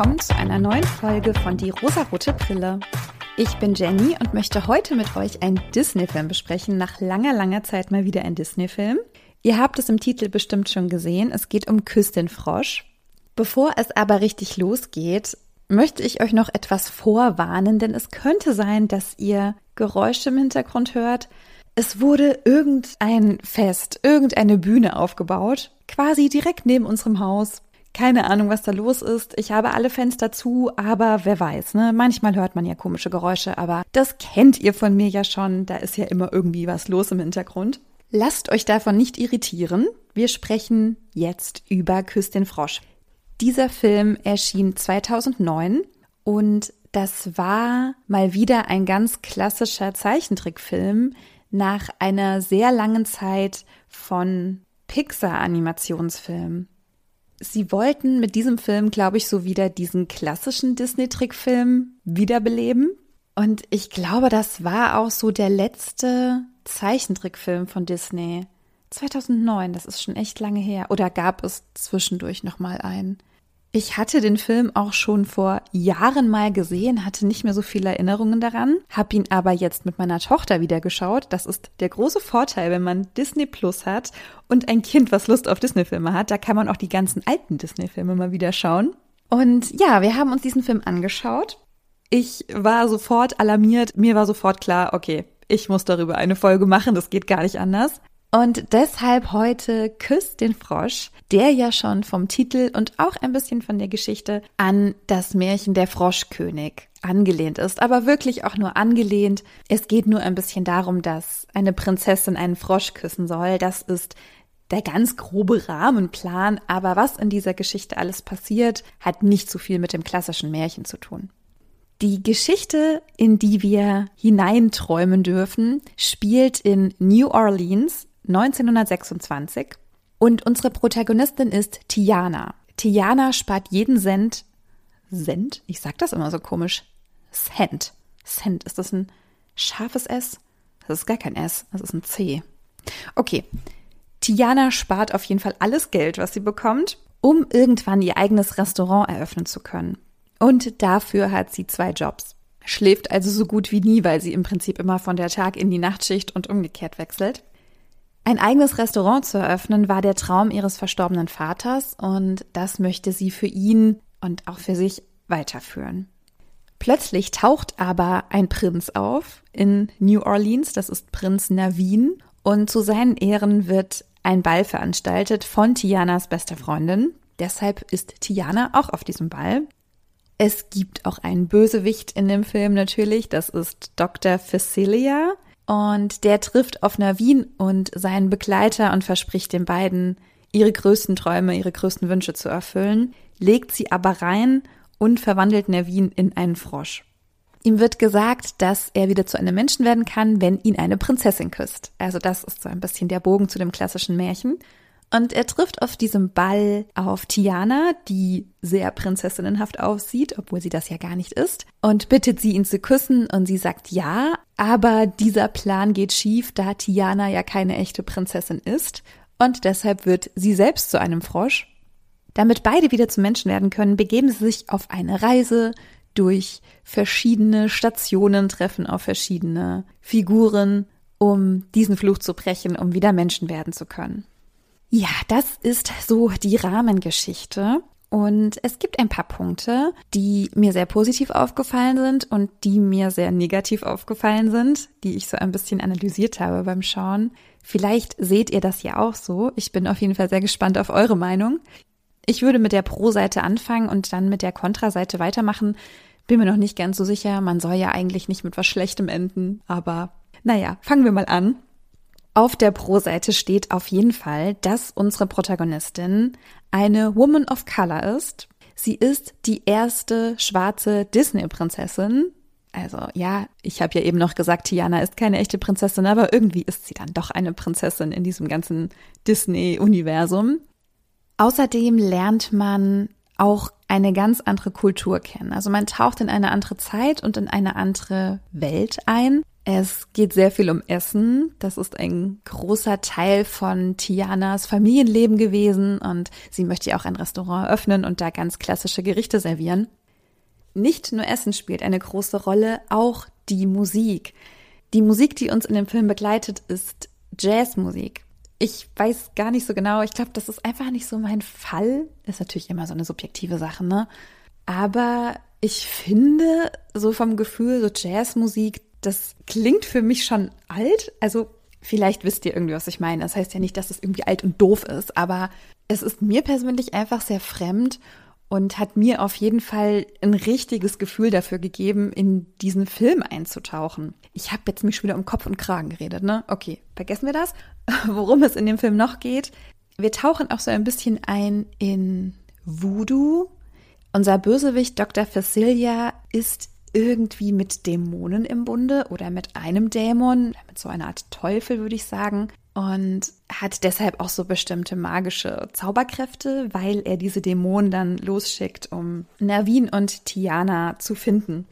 willkommen zu einer neuen Folge von Die rosarote Brille. Ich bin Jenny und möchte heute mit euch einen Disney-Film besprechen. Nach langer, langer Zeit mal wieder ein Disney-Film. Ihr habt es im Titel bestimmt schon gesehen. Es geht um Küss den Frosch. Bevor es aber richtig losgeht, möchte ich euch noch etwas vorwarnen, denn es könnte sein, dass ihr Geräusche im Hintergrund hört. Es wurde irgendein Fest, irgendeine Bühne aufgebaut, quasi direkt neben unserem Haus. Keine Ahnung, was da los ist. Ich habe alle Fenster zu, aber wer weiß, ne? Manchmal hört man ja komische Geräusche, aber das kennt ihr von mir ja schon. Da ist ja immer irgendwie was los im Hintergrund. Lasst euch davon nicht irritieren. Wir sprechen jetzt über Küss den Frosch. Dieser Film erschien 2009 und das war mal wieder ein ganz klassischer Zeichentrickfilm nach einer sehr langen Zeit von Pixar-Animationsfilmen sie wollten mit diesem Film, glaube ich, so wieder diesen klassischen Disney-Trickfilm wiederbeleben. Und ich glaube, das war auch so der letzte Zeichentrickfilm von Disney. 2009, das ist schon echt lange her. Oder gab es zwischendurch noch mal einen? Ich hatte den Film auch schon vor Jahren mal gesehen, hatte nicht mehr so viele Erinnerungen daran, habe ihn aber jetzt mit meiner Tochter wieder geschaut. Das ist der große Vorteil, wenn man Disney Plus hat und ein Kind, was Lust auf Disney-Filme hat. Da kann man auch die ganzen alten Disney-Filme mal wieder schauen. Und ja, wir haben uns diesen Film angeschaut. Ich war sofort alarmiert. Mir war sofort klar, okay, ich muss darüber eine Folge machen. Das geht gar nicht anders. Und deshalb heute Küsst den Frosch, der ja schon vom Titel und auch ein bisschen von der Geschichte an das Märchen der Froschkönig angelehnt ist, aber wirklich auch nur angelehnt. Es geht nur ein bisschen darum, dass eine Prinzessin einen Frosch küssen soll. Das ist der ganz grobe Rahmenplan, aber was in dieser Geschichte alles passiert, hat nicht so viel mit dem klassischen Märchen zu tun. Die Geschichte, in die wir hineinträumen dürfen, spielt in New Orleans 1926 und unsere Protagonistin ist Tiana. Tiana spart jeden Cent. Cent? Ich sag das immer so komisch. Cent. Cent. Ist das ein scharfes S? Das ist gar kein S. Das ist ein C. Okay. Tiana spart auf jeden Fall alles Geld, was sie bekommt, um irgendwann ihr eigenes Restaurant eröffnen zu können. Und dafür hat sie zwei Jobs. Schläft also so gut wie nie, weil sie im Prinzip immer von der Tag in die Nachtschicht und umgekehrt wechselt. Ein eigenes Restaurant zu eröffnen war der Traum ihres verstorbenen Vaters und das möchte sie für ihn und auch für sich weiterführen. Plötzlich taucht aber ein Prinz auf in New Orleans, das ist Prinz Navin, und zu seinen Ehren wird ein Ball veranstaltet von Tianas bester Freundin. Deshalb ist Tiana auch auf diesem Ball. Es gibt auch einen Bösewicht in dem Film natürlich, das ist Dr. Facilia, und der trifft auf Navin und seinen Begleiter und verspricht den beiden, ihre größten Träume, ihre größten Wünsche zu erfüllen, legt sie aber rein und verwandelt Navin in einen Frosch. Ihm wird gesagt, dass er wieder zu einem Menschen werden kann, wenn ihn eine Prinzessin küsst. Also das ist so ein bisschen der Bogen zu dem klassischen Märchen. Und er trifft auf diesem Ball auf Tiana, die sehr prinzessinnenhaft aussieht, obwohl sie das ja gar nicht ist, und bittet sie, ihn zu küssen, und sie sagt ja, aber dieser Plan geht schief, da Tiana ja keine echte Prinzessin ist, und deshalb wird sie selbst zu einem Frosch. Damit beide wieder zu Menschen werden können, begeben sie sich auf eine Reise durch verschiedene Stationen, treffen auf verschiedene Figuren, um diesen Fluch zu brechen, um wieder Menschen werden zu können. Ja, das ist so die Rahmengeschichte. Und es gibt ein paar Punkte, die mir sehr positiv aufgefallen sind und die mir sehr negativ aufgefallen sind, die ich so ein bisschen analysiert habe beim Schauen. Vielleicht seht ihr das ja auch so. Ich bin auf jeden Fall sehr gespannt auf eure Meinung. Ich würde mit der Pro-Seite anfangen und dann mit der Kontra-Seite weitermachen. Bin mir noch nicht ganz so sicher. Man soll ja eigentlich nicht mit was Schlechtem enden, aber naja, fangen wir mal an. Auf der Pro-Seite steht auf jeden Fall, dass unsere Protagonistin eine Woman of Color ist. Sie ist die erste schwarze Disney-Prinzessin. Also ja, ich habe ja eben noch gesagt, Tiana ist keine echte Prinzessin, aber irgendwie ist sie dann doch eine Prinzessin in diesem ganzen Disney-Universum. Außerdem lernt man auch eine ganz andere Kultur kennen. Also man taucht in eine andere Zeit und in eine andere Welt ein. Es geht sehr viel um Essen. Das ist ein großer Teil von Tianas Familienleben gewesen und sie möchte ja auch ein Restaurant öffnen und da ganz klassische Gerichte servieren. Nicht nur Essen spielt eine große Rolle, auch die Musik. Die Musik, die uns in dem Film begleitet, ist Jazzmusik. Ich weiß gar nicht so genau. Ich glaube, das ist einfach nicht so mein Fall. Ist natürlich immer so eine subjektive Sache, ne? Aber ich finde, so vom Gefühl, so Jazzmusik, das klingt für mich schon alt. Also vielleicht wisst ihr irgendwie, was ich meine. Das heißt ja nicht, dass es irgendwie alt und doof ist, aber es ist mir persönlich einfach sehr fremd und hat mir auf jeden Fall ein richtiges Gefühl dafür gegeben, in diesen Film einzutauchen. Ich habe jetzt mich schon wieder um Kopf und Kragen geredet, ne? Okay, vergessen wir das. Worum es in dem Film noch geht. Wir tauchen auch so ein bisschen ein in Voodoo. Unser Bösewicht Dr. Facilia ist irgendwie mit Dämonen im Bunde oder mit einem Dämon, mit so einer Art Teufel, würde ich sagen und hat deshalb auch so bestimmte magische Zauberkräfte, weil er diese Dämonen dann losschickt, um Navin und Tiana zu finden.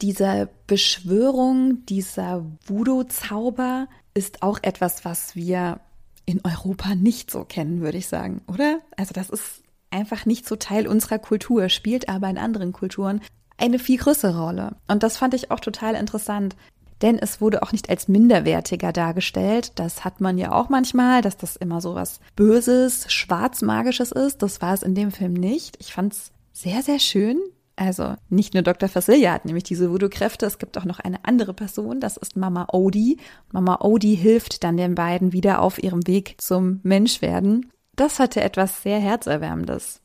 Diese Beschwörung, dieser Voodoo-Zauber ist auch etwas, was wir in Europa nicht so kennen, würde ich sagen, oder? Also das ist einfach nicht so Teil unserer Kultur, spielt aber in anderen Kulturen eine viel größere Rolle. Und das fand ich auch total interessant, denn es wurde auch nicht als minderwertiger dargestellt. Das hat man ja auch manchmal, dass das immer so was Böses, Schwarzmagisches ist. Das war es in dem Film nicht. Ich fand es sehr, sehr schön. Also nicht nur Dr. Facilia hat nämlich diese Voodoo-Kräfte, es gibt auch noch eine andere Person, das ist Mama Odie. Mama Odie hilft dann den beiden wieder auf ihrem Weg zum Menschwerden. Das hatte etwas sehr Herzerwärmendes.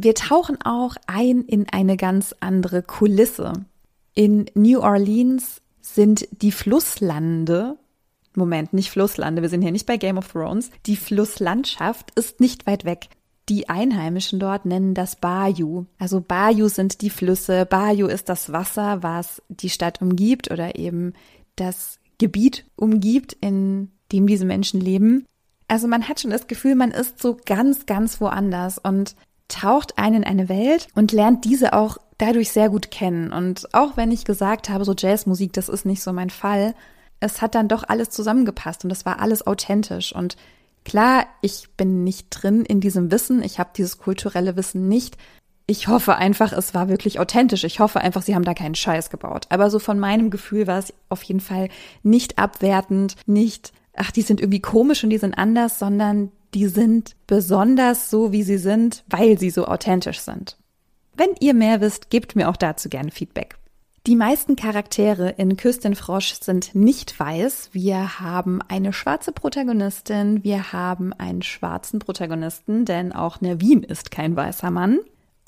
Wir tauchen auch ein in eine ganz andere Kulisse. In New Orleans sind die Flusslande, Moment, nicht Flusslande, wir sind hier nicht bei Game of Thrones, die Flusslandschaft ist nicht weit weg. Die Einheimischen dort nennen das Bayou. Also Bayou sind die Flüsse, Bayou ist das Wasser, was die Stadt umgibt oder eben das Gebiet umgibt, in dem diese Menschen leben. Also man hat schon das Gefühl, man ist so ganz, ganz woanders und taucht ein in eine Welt und lernt diese auch dadurch sehr gut kennen. Und auch wenn ich gesagt habe, so Jazzmusik, das ist nicht so mein Fall, es hat dann doch alles zusammengepasst und es war alles authentisch. Und klar, ich bin nicht drin in diesem Wissen, ich habe dieses kulturelle Wissen nicht. Ich hoffe einfach, es war wirklich authentisch. Ich hoffe einfach, sie haben da keinen Scheiß gebaut. Aber so von meinem Gefühl war es auf jeden Fall nicht abwertend, nicht, ach, die sind irgendwie komisch und die sind anders, sondern die sind besonders so, wie sie sind, weil sie so authentisch sind. Wenn ihr mehr wisst, gebt mir auch dazu gerne Feedback. Die meisten Charaktere in Küstin Frosch sind nicht weiß. Wir haben eine schwarze Protagonistin, wir haben einen schwarzen Protagonisten, denn auch Nervin ist kein weißer Mann.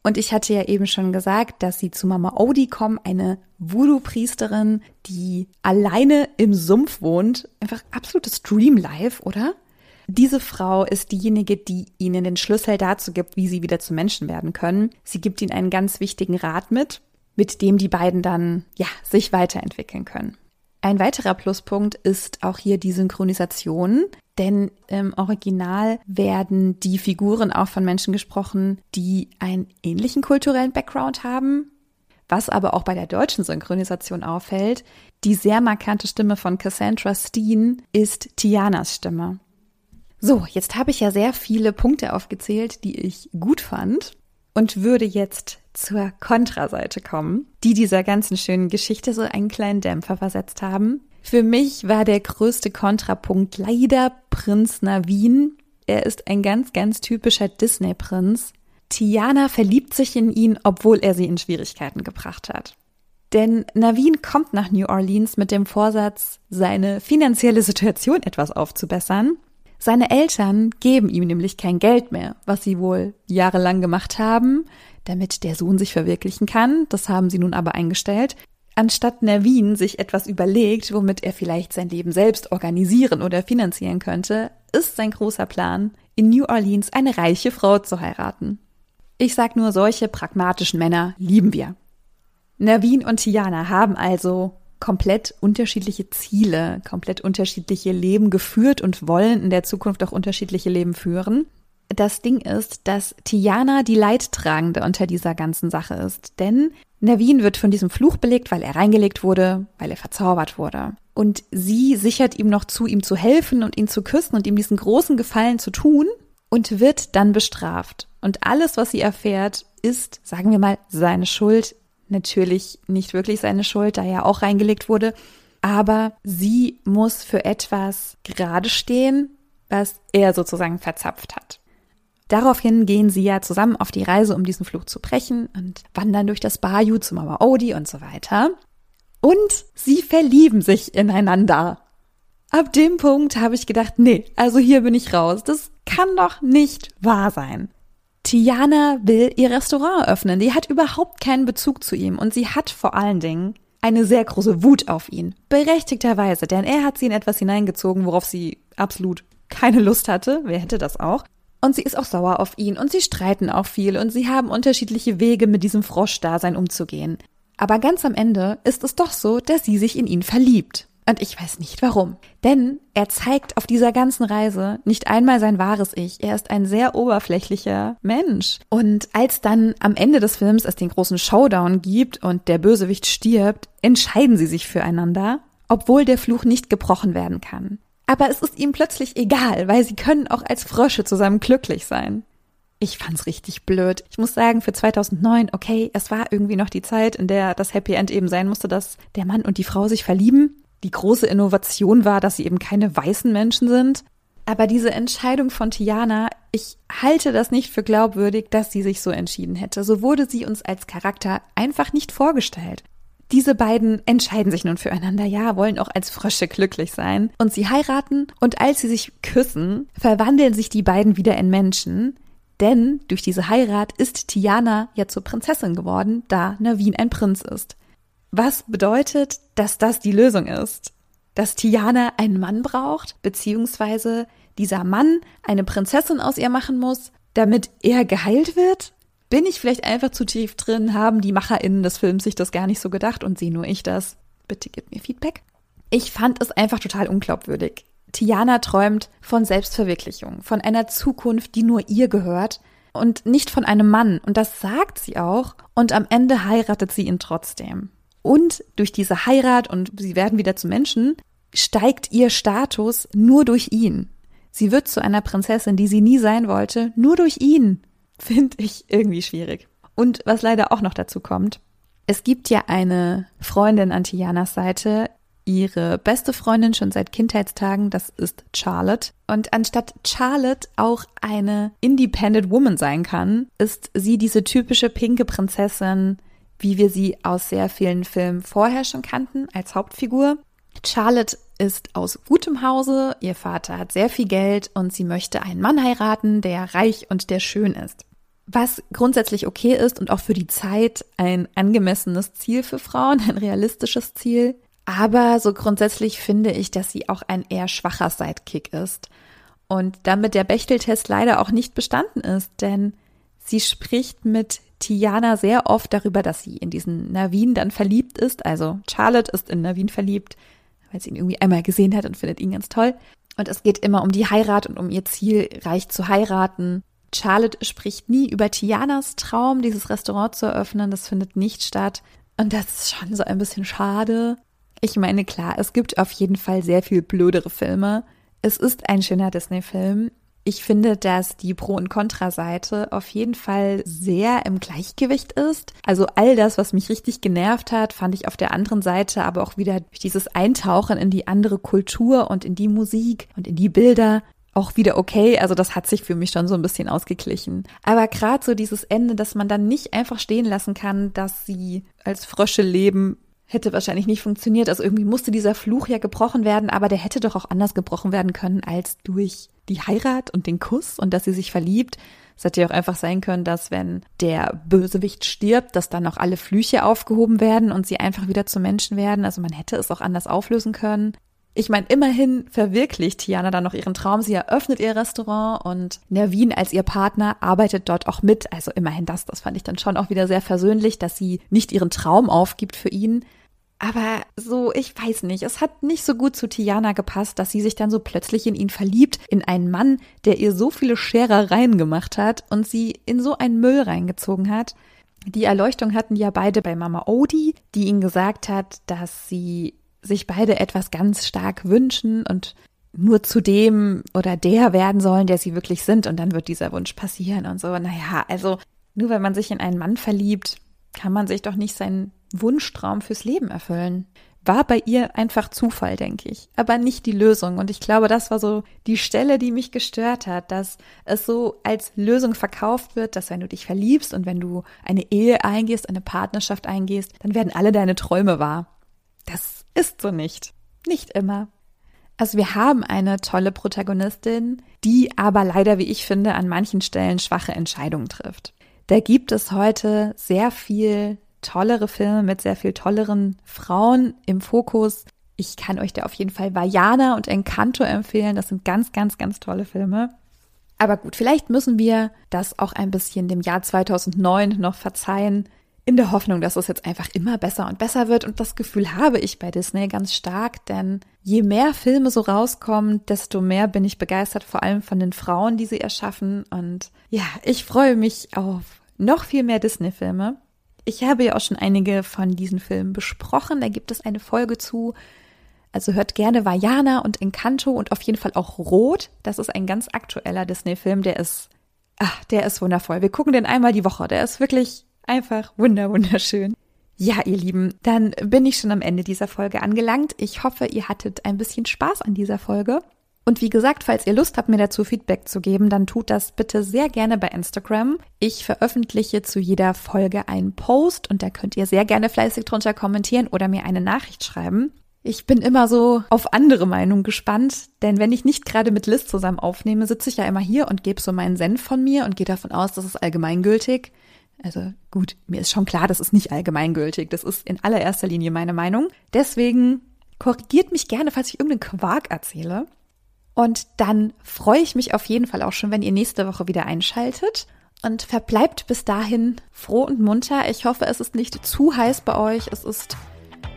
Und ich hatte ja eben schon gesagt, dass sie zu Mama Odie kommen, eine Voodoo-Priesterin, die alleine im Sumpf wohnt. Einfach absolutes Dreamlife, oder? Diese Frau ist diejenige, die ihnen den Schlüssel dazu gibt, wie sie wieder zu Menschen werden können. Sie gibt ihnen einen ganz wichtigen Rat mit, mit dem die beiden dann, ja, sich weiterentwickeln können. Ein weiterer Pluspunkt ist auch hier die Synchronisation, denn im Original werden die Figuren auch von Menschen gesprochen, die einen ähnlichen kulturellen Background haben. Was aber auch bei der deutschen Synchronisation auffällt, die sehr markante Stimme von Cassandra Steen ist Tianas Stimme. So, jetzt habe ich ja sehr viele Punkte aufgezählt, die ich gut fand und würde jetzt zur Kontraseite kommen, die dieser ganzen schönen Geschichte so einen kleinen Dämpfer versetzt haben. Für mich war der größte Kontrapunkt leider Prinz Navin. Er ist ein ganz, ganz typischer Disney-Prinz. Tiana verliebt sich in ihn, obwohl er sie in Schwierigkeiten gebracht hat. Denn Navin kommt nach New Orleans mit dem Vorsatz, seine finanzielle Situation etwas aufzubessern seine Eltern geben ihm nämlich kein Geld mehr, was sie wohl jahrelang gemacht haben, damit der Sohn sich verwirklichen kann. Das haben sie nun aber eingestellt. Anstatt Nervin sich etwas überlegt, womit er vielleicht sein Leben selbst organisieren oder finanzieren könnte, ist sein großer Plan, in New Orleans eine reiche Frau zu heiraten. Ich sag nur, solche pragmatischen Männer lieben wir. Nervin und Tiana haben also komplett unterschiedliche Ziele, komplett unterschiedliche Leben geführt und wollen in der Zukunft auch unterschiedliche Leben führen. das Ding ist, dass Tiana die Leidtragende unter dieser ganzen Sache ist. Denn Navin wird von diesem Fluch belegt, weil er reingelegt wurde, weil er verzaubert wurde. Und sie sichert ihm noch zu, ihm zu helfen und ihn zu küssen und ihm diesen großen Gefallen zu tun und wird dann bestraft. Und alles, was sie erfährt, ist, sagen wir mal, seine Schuld. Natürlich nicht wirklich seine Schuld, da er auch reingelegt wurde. Aber sie muss für etwas gerade stehen, was er sozusagen verzapft hat. Daraufhin gehen sie ja zusammen auf die Reise, um diesen Fluch zu brechen und wandern durch das Bayou zu Mama Odie und so weiter. Und sie verlieben sich ineinander. Ab dem Punkt habe ich gedacht, nee, also hier bin ich raus. Das kann doch nicht wahr sein. Tiana will ihr Restaurant öffnen. Die hat überhaupt keinen Bezug zu ihm und sie hat vor allen Dingen eine sehr große Wut auf ihn. Berechtigterweise, denn er hat sie in etwas hineingezogen, worauf sie absolut keine Lust hatte. Wer hätte das auch? Und sie ist auch sauer auf ihn und sie streiten auch viel und sie haben unterschiedliche Wege, mit diesem Froschdasein umzugehen. Aber ganz am Ende ist es doch so, dass sie sich in ihn verliebt. Und ich weiß nicht warum. Denn er zeigt auf dieser ganzen Reise nicht einmal sein wahres Ich. Er ist ein sehr oberflächlicher Mensch. Und als dann am Ende des Films es den großen Showdown gibt und der Bösewicht stirbt, entscheiden sie sich füreinander, obwohl der Fluch nicht gebrochen werden kann. Aber es ist ihm plötzlich egal, weil sie können auch als Frösche zusammen glücklich sein. Ich fand's richtig blöd. Ich muss sagen, für 2009, okay, es war irgendwie noch die Zeit, in der das Happy End eben sein musste, dass der Mann und die Frau sich verlieben. Die große Innovation war, dass sie eben keine weißen Menschen sind. Aber diese Entscheidung von Tiana, ich halte das nicht für glaubwürdig, dass sie sich so entschieden hätte. So wurde sie uns als Charakter einfach nicht vorgestellt. Diese beiden entscheiden sich nun füreinander, ja, wollen auch als Frösche glücklich sein. Und sie heiraten und als sie sich küssen, verwandeln sich die beiden wieder in Menschen. Denn durch diese Heirat ist Tiana ja zur Prinzessin geworden, da Navin ein Prinz ist. Was bedeutet, dass das die Lösung ist? Dass Tiana einen Mann braucht, beziehungsweise dieser Mann eine Prinzessin aus ihr machen muss, damit er geheilt wird? Bin ich vielleicht einfach zu tief drin? Haben die MacherInnen des Films sich das gar nicht so gedacht und sehe nur ich das? Bitte gib mir Feedback. Ich fand es einfach total unglaubwürdig. Tiana träumt von Selbstverwirklichung, von einer Zukunft, die nur ihr gehört und nicht von einem Mann. Und das sagt sie auch. Und am Ende heiratet sie ihn trotzdem. Und durch diese Heirat und sie werden wieder zu Menschen, steigt ihr Status nur durch ihn. Sie wird zu einer Prinzessin, die sie nie sein wollte, nur durch ihn finde ich irgendwie schwierig. Und was leider auch noch dazu kommt, es gibt ja eine Freundin an Tianas Seite, ihre beste Freundin schon seit Kindheitstagen, das ist Charlotte. Und anstatt Charlotte auch eine Independent Woman sein kann, ist sie diese typische pinke Prinzessin, wie wir sie aus sehr vielen Filmen vorher schon kannten, als Hauptfigur. Charlotte ist aus gutem Hause, ihr Vater hat sehr viel Geld und sie möchte einen Mann heiraten, der reich und der schön ist was grundsätzlich okay ist und auch für die Zeit ein angemessenes Ziel für Frauen, ein realistisches Ziel. Aber so grundsätzlich finde ich, dass sie auch ein eher schwacher Sidekick ist. Und damit der Bechteltest leider auch nicht bestanden ist, denn sie spricht mit Tiana sehr oft darüber, dass sie in diesen Navin dann verliebt ist. Also Charlotte ist in Navin verliebt, weil sie ihn irgendwie einmal gesehen hat und findet ihn ganz toll. Und es geht immer um die Heirat und um ihr Ziel, reich zu heiraten. Charlotte spricht nie über Tianas Traum, dieses Restaurant zu eröffnen. Das findet nicht statt. Und das ist schon so ein bisschen schade. Ich meine, klar, es gibt auf jeden Fall sehr viel blödere Filme. Es ist ein schöner Disney-Film. Ich finde, dass die Pro- und Kontra-Seite auf jeden Fall sehr im Gleichgewicht ist. Also all das, was mich richtig genervt hat, fand ich auf der anderen Seite aber auch wieder durch dieses Eintauchen in die andere Kultur und in die Musik und in die Bilder auch wieder okay. Also das hat sich für mich schon so ein bisschen ausgeglichen. Aber gerade so dieses Ende, dass man dann nicht einfach stehen lassen kann, dass sie als Frösche leben, hätte wahrscheinlich nicht funktioniert. Also irgendwie musste dieser Fluch ja gebrochen werden, aber der hätte doch auch anders gebrochen werden können als durch die Heirat und den Kuss und dass sie sich verliebt. Es hätte ja auch einfach sein können, dass wenn der Bösewicht stirbt, dass dann auch alle Flüche aufgehoben werden und sie einfach wieder zu Menschen werden. Also man hätte es auch anders auflösen können ich meine, immerhin verwirklicht Tiana dann noch ihren Traum. Sie eröffnet ihr Restaurant und Nervin als ihr Partner arbeitet dort auch mit. Also immerhin das, das fand ich dann schon auch wieder sehr versöhnlich, dass sie nicht ihren Traum aufgibt für ihn. Aber so, ich weiß nicht, es hat nicht so gut zu Tiana gepasst, dass sie sich dann so plötzlich in ihn verliebt, in einen Mann, der ihr so viele Scherereien gemacht hat und sie in so einen Müll reingezogen hat. Die Erleuchtung hatten ja beide bei Mama Odie, die ihnen gesagt hat, dass sie sich beide etwas ganz stark wünschen und nur zu dem oder der werden sollen, der sie wirklich sind und dann wird dieser Wunsch passieren und so. Naja, also nur wenn man sich in einen Mann verliebt, kann man sich doch nicht seinen Wunschtraum fürs Leben erfüllen. War bei ihr einfach Zufall, denke ich, aber nicht die Lösung. Und ich glaube, das war so die Stelle, die mich gestört hat, dass es so als Lösung verkauft wird, dass wenn du dich verliebst und wenn du eine Ehe eingehst, eine Partnerschaft eingehst, dann werden alle deine Träume wahr. Das ist so nicht. Nicht immer. Also wir haben eine tolle Protagonistin, die aber leider, wie ich finde, an manchen Stellen schwache Entscheidungen trifft. Da gibt es heute sehr viel tollere Filme mit sehr viel tolleren Frauen im Fokus. Ich kann euch da auf jeden Fall Vajana und Encanto empfehlen. Das sind ganz, ganz, ganz tolle Filme. Aber gut, vielleicht müssen wir das auch ein bisschen dem Jahr 2009 noch verzeihen, in der Hoffnung, dass es jetzt einfach immer besser und besser wird. Und das Gefühl habe ich bei Disney ganz stark, denn je mehr Filme so rauskommen, desto mehr bin ich begeistert, vor allem von den Frauen, die sie erschaffen. Und ja, ich freue mich auf noch viel mehr Disney-Filme. Ich habe ja auch schon einige von diesen Filmen besprochen. Da gibt es eine Folge zu. Also hört gerne Vajana und Encanto und auf jeden Fall auch Rot. Das ist ein ganz aktueller Disney-Film. Der ist, ach, der ist wundervoll. Wir gucken den einmal die Woche. Der ist wirklich einfach wunder, wunderschön. Ja, ihr Lieben, dann bin ich schon am Ende dieser Folge angelangt. Ich hoffe, ihr hattet ein bisschen Spaß an dieser Folge. Und wie gesagt, falls ihr Lust habt, mir dazu Feedback zu geben, dann tut das bitte sehr gerne bei Instagram. Ich veröffentliche zu jeder Folge einen Post und da könnt ihr sehr gerne fleißig drunter kommentieren oder mir eine Nachricht schreiben. Ich bin immer so auf andere Meinungen gespannt, denn wenn ich nicht gerade mit Liz zusammen aufnehme, sitze ich ja immer hier und gebe so meinen Senf von mir und gehe davon aus, das ist allgemeingültig. Also gut, mir ist schon klar, das ist nicht allgemeingültig. Das ist in allererster Linie meine Meinung. Deswegen korrigiert mich gerne, falls ich irgendeinen Quark erzähle. Und dann freue ich mich auf jeden Fall auch schon, wenn ihr nächste Woche wieder einschaltet. Und verbleibt bis dahin froh und munter. Ich hoffe, es ist nicht zu heiß bei euch. Es ist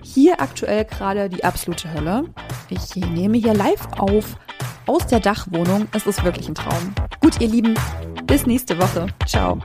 hier aktuell gerade die absolute Hölle. Ich nehme hier live auf aus der Dachwohnung. Es ist wirklich ein Traum. Gut, ihr Lieben, bis nächste Woche. Ciao.